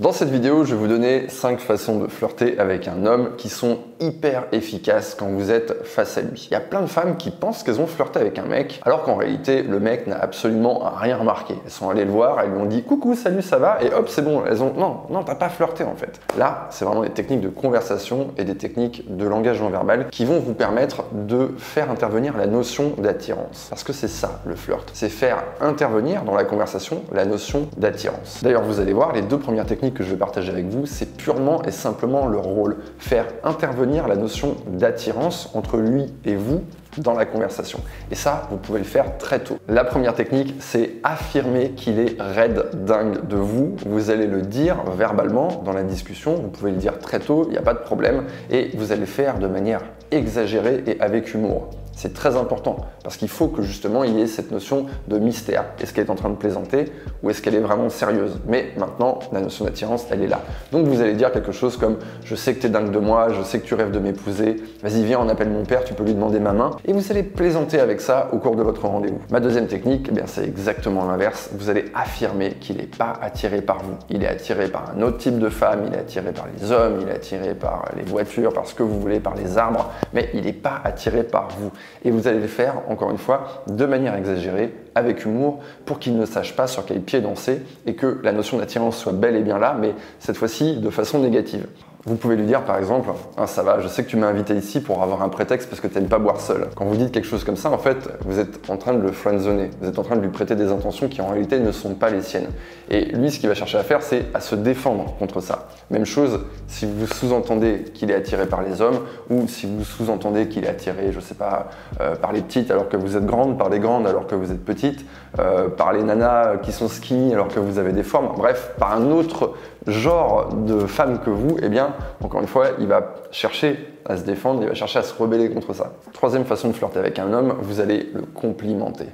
Dans cette vidéo, je vais vous donner 5 façons de flirter avec un homme qui sont hyper efficaces quand vous êtes face à lui. Il y a plein de femmes qui pensent qu'elles ont flirté avec un mec, alors qu'en réalité, le mec n'a absolument rien remarqué. Elles sont allées le voir, elles lui ont dit coucou, salut, ça va, et hop, c'est bon. Elles ont non, non, t'as pas flirté en fait. Là, c'est vraiment des techniques de conversation et des techniques de langage non verbal qui vont vous permettre de faire intervenir la notion d'attirance. Parce que c'est ça le flirt, c'est faire intervenir dans la conversation la notion d'attirance. D'ailleurs, vous allez voir, les deux premières techniques que je vais partager avec vous, c'est purement et simplement le rôle. Faire intervenir la notion d'attirance entre lui et vous dans la conversation. Et ça, vous pouvez le faire très tôt. La première technique, c'est affirmer qu'il est raide dingue de vous. Vous allez le dire verbalement dans la discussion. Vous pouvez le dire très tôt, il n'y a pas de problème. Et vous allez le faire de manière exagérée et avec humour. C'est très important parce qu'il faut que justement il y ait cette notion de mystère. Est-ce qu'elle est en train de plaisanter ou est-ce qu'elle est vraiment sérieuse? Mais maintenant, la notion d'attirance, elle est là. Donc vous allez dire quelque chose comme Je sais que tu es dingue de moi, je sais que tu rêves de m'épouser, vas-y, viens, on appelle mon père, tu peux lui demander ma main. Et vous allez plaisanter avec ça au cours de votre rendez-vous. Ma deuxième technique, eh c'est exactement l'inverse. Vous allez affirmer qu'il n'est pas attiré par vous. Il est attiré par un autre type de femme, il est attiré par les hommes, il est attiré par les voitures, par ce que vous voulez, par les arbres, mais il n'est pas attiré par vous. Et vous allez le faire, encore une fois, de manière exagérée, avec humour, pour qu'il ne sache pas sur quel pied danser et que la notion d'attirance soit bel et bien là, mais cette fois-ci de façon négative. Vous pouvez lui dire par exemple ah, ça va, je sais que tu m'as invité ici pour avoir un prétexte parce que tu n'aimes pas boire seul. Quand vous dites quelque chose comme ça, en fait, vous êtes en train de le friendzoner. Vous êtes en train de lui prêter des intentions qui en réalité ne sont pas les siennes. Et lui, ce qu'il va chercher à faire, c'est à se défendre contre ça. Même chose si vous sous-entendez qu'il est attiré par les hommes ou si vous sous-entendez qu'il est attiré, je sais pas, euh, par les petites alors que vous êtes grande, par les grandes alors que vous êtes petite, euh, par les nanas qui sont skinny alors que vous avez des formes, bref, par un autre genre de femme que vous, eh bien, encore une fois, il va chercher à se défendre, il va chercher à se rebeller contre ça. Troisième façon de flirter avec un homme, vous allez le complimenter.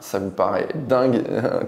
Ça vous paraît dingue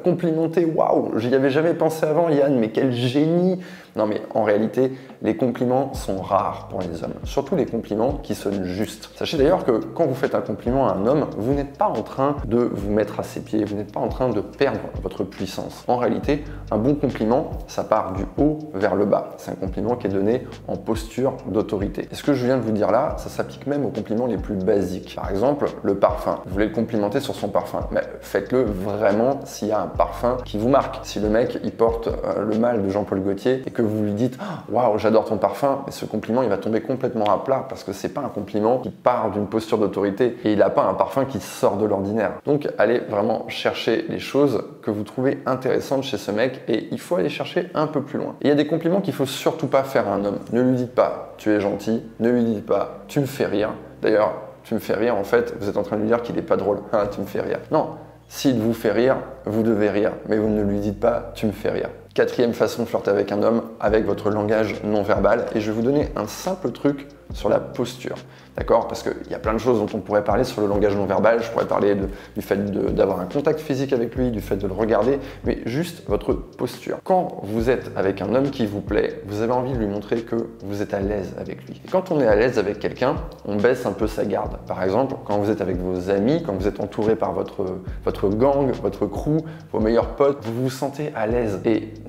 Complimenter, waouh J'y avais jamais pensé avant, Yann, mais quel génie Non, mais en réalité, les compliments sont rares pour les hommes. Surtout les compliments qui sonnent justes. Sachez d'ailleurs que quand vous faites un compliment à un homme, vous n'êtes pas en train de vous mettre à ses pieds, vous n'êtes pas en train de perdre votre puissance. En réalité, un bon compliment, ça part du haut vers le bas. C'est un compliment qui est donné en posture d'autorité. Et ce que je viens de vous dire là, ça s'applique même aux compliments les plus basiques. Par exemple, le parfum. Vous voulez le complimenter sur son parfum faites-le vraiment s'il y a un parfum qui vous marque. Si le mec il porte euh, le mal de Jean-Paul Gaultier et que vous lui dites waouh j'adore ton parfum, ce compliment il va tomber complètement à plat parce que c'est pas un compliment qui part d'une posture d'autorité et il n'a pas un parfum qui sort de l'ordinaire. Donc allez vraiment chercher les choses que vous trouvez intéressantes chez ce mec et il faut aller chercher un peu plus loin. Il y a des compliments qu'il faut surtout pas faire à un homme. Ne lui dites pas tu es gentil, ne lui dites pas tu me fais rire. D'ailleurs, tu me fais rire, en fait, vous êtes en train de lui dire qu'il n'est pas drôle. Ah, tu me fais rire. Non, s'il vous fait rire, vous devez rire, mais vous ne lui dites pas tu me fais rire. Quatrième façon de flirter avec un homme, avec votre langage non verbal. Et je vais vous donner un simple truc sur la posture. D'accord? Parce qu'il y a plein de choses dont on pourrait parler sur le langage non verbal. Je pourrais parler du fait d'avoir un contact physique avec lui, du fait de le regarder, mais juste votre posture. Quand vous êtes avec un homme qui vous plaît, vous avez envie de lui montrer que vous êtes à l'aise avec lui. Et quand on est à l'aise avec quelqu'un, on baisse un peu sa garde. Par exemple, quand vous êtes avec vos amis, quand vous êtes entouré par votre, gang, votre crew, vos meilleurs potes, vous vous sentez à l'aise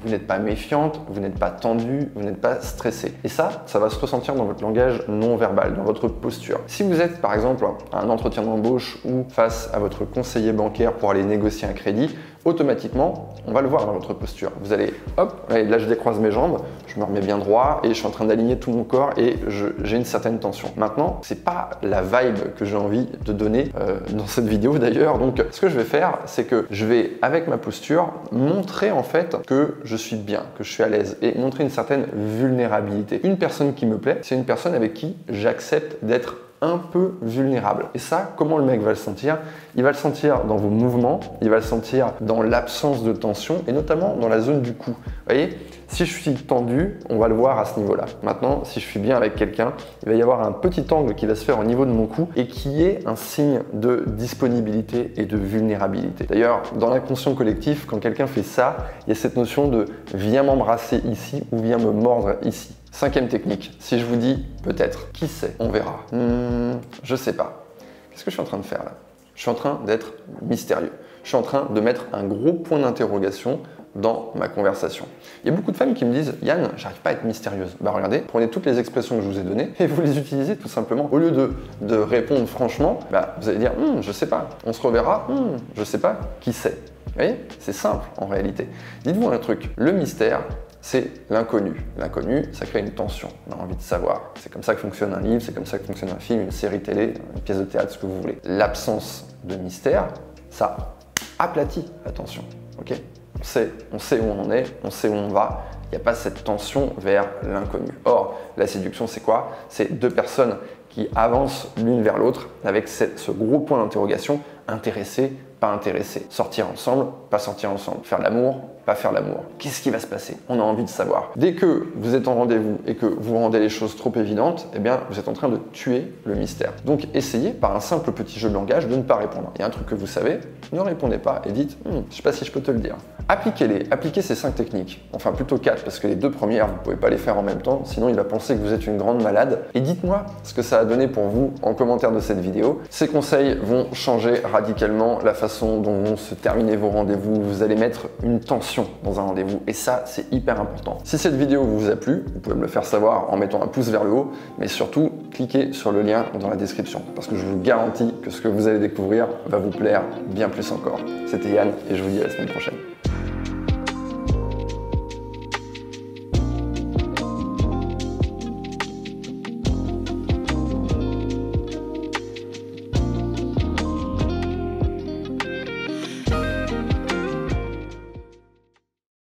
vous n'êtes pas méfiante, vous n'êtes pas tendu, vous n'êtes pas stressé. Et ça, ça va se ressentir dans votre langage non verbal, dans votre posture. Si vous êtes par exemple à un entretien d'embauche ou face à votre conseiller bancaire pour aller négocier un crédit, automatiquement, on va le voir dans votre posture. Vous allez, hop, là je décroise mes jambes, je me remets bien droit et je suis en train d'aligner tout mon corps et j'ai une certaine tension. Maintenant, c'est pas la vibe que j'ai envie de donner euh, dans cette vidéo d'ailleurs. Donc, ce que je vais faire, c'est que je vais, avec ma posture, montrer en fait que je suis bien, que je suis à l'aise et montrer une certaine vulnérabilité. Une personne qui me plaît, c'est une personne avec qui j'accepte d'être un peu vulnérable. Et ça, comment le mec va le sentir? Il va le sentir dans vos mouvements, il va le sentir dans l'absence de tension et notamment dans la zone du cou. Vous voyez si je suis tendu, on va le voir à ce niveau-là. Maintenant, si je suis bien avec quelqu'un, il va y avoir un petit angle qui va se faire au niveau de mon cou et qui est un signe de disponibilité et de vulnérabilité. D'ailleurs, dans l'inconscient collectif, quand quelqu'un fait ça, il y a cette notion de viens m'embrasser ici ou viens me mordre ici. Cinquième technique, si je vous dis peut-être, qui sait, on verra. Hmm, je sais pas. Qu'est-ce que je suis en train de faire là? Je suis en train d'être mystérieux. Je suis en train de mettre un gros point d'interrogation dans ma conversation. Il y a beaucoup de femmes qui me disent Yann, j'arrive pas à être mystérieuse. Bah regardez, prenez toutes les expressions que je vous ai données et vous les utilisez tout simplement. Au lieu de, répondre franchement, bah, vous allez dire hm, je sais pas, on se reverra, hm, je sais pas, qui sait? Vous voyez? C'est simple en réalité. Dites-vous un truc, le mystère, c'est l'inconnu. L'inconnu, ça crée une tension. On a envie de savoir. C'est comme ça que fonctionne un livre, c'est comme ça que fonctionne un film, une série télé, une pièce de théâtre, ce que vous voulez. L'absence de mystère, ça aplatit attention. Ok? On sait, on sait où on en est, on sait où on va. Il n'y a pas cette tension vers l'inconnu. Or, la séduction, c'est quoi? C'est deux personnes qui avancent l'une vers l'autre avec ce gros point d'interrogation intéressé, pas intéressé. Sortir ensemble, pas sortir ensemble. Faire l'amour, pas faire l'amour. Qu'est-ce qui va se passer? On a envie de savoir. Dès que vous êtes en rendez-vous et que vous rendez les choses trop évidentes, eh bien, vous êtes en train de tuer le mystère. Donc, essayez par un simple petit jeu de langage de ne pas répondre. Il y a un truc que vous savez, ne répondez pas et dites, hm, je sais pas si je peux te le dire. Appliquez-les, appliquez ces cinq techniques. Enfin, plutôt quatre, parce que les deux premières, vous pouvez pas les faire en même temps, sinon il va penser que vous êtes une grande malade. Et dites-moi ce que ça a donné pour vous en commentaire de cette vidéo. Ces conseils vont changer radicalement la façon dont vont se terminer vos rendez-vous. Vous allez mettre une tension dans un rendez-vous. Et ça, c'est hyper important. Si cette vidéo vous a plu, vous pouvez me le faire savoir en mettant un pouce vers le haut, mais surtout, cliquez sur le lien dans la description. Parce que je vous garantis que ce que vous allez découvrir va vous plaire bien plus encore. C'était Yann et je vous dis à la semaine prochaine.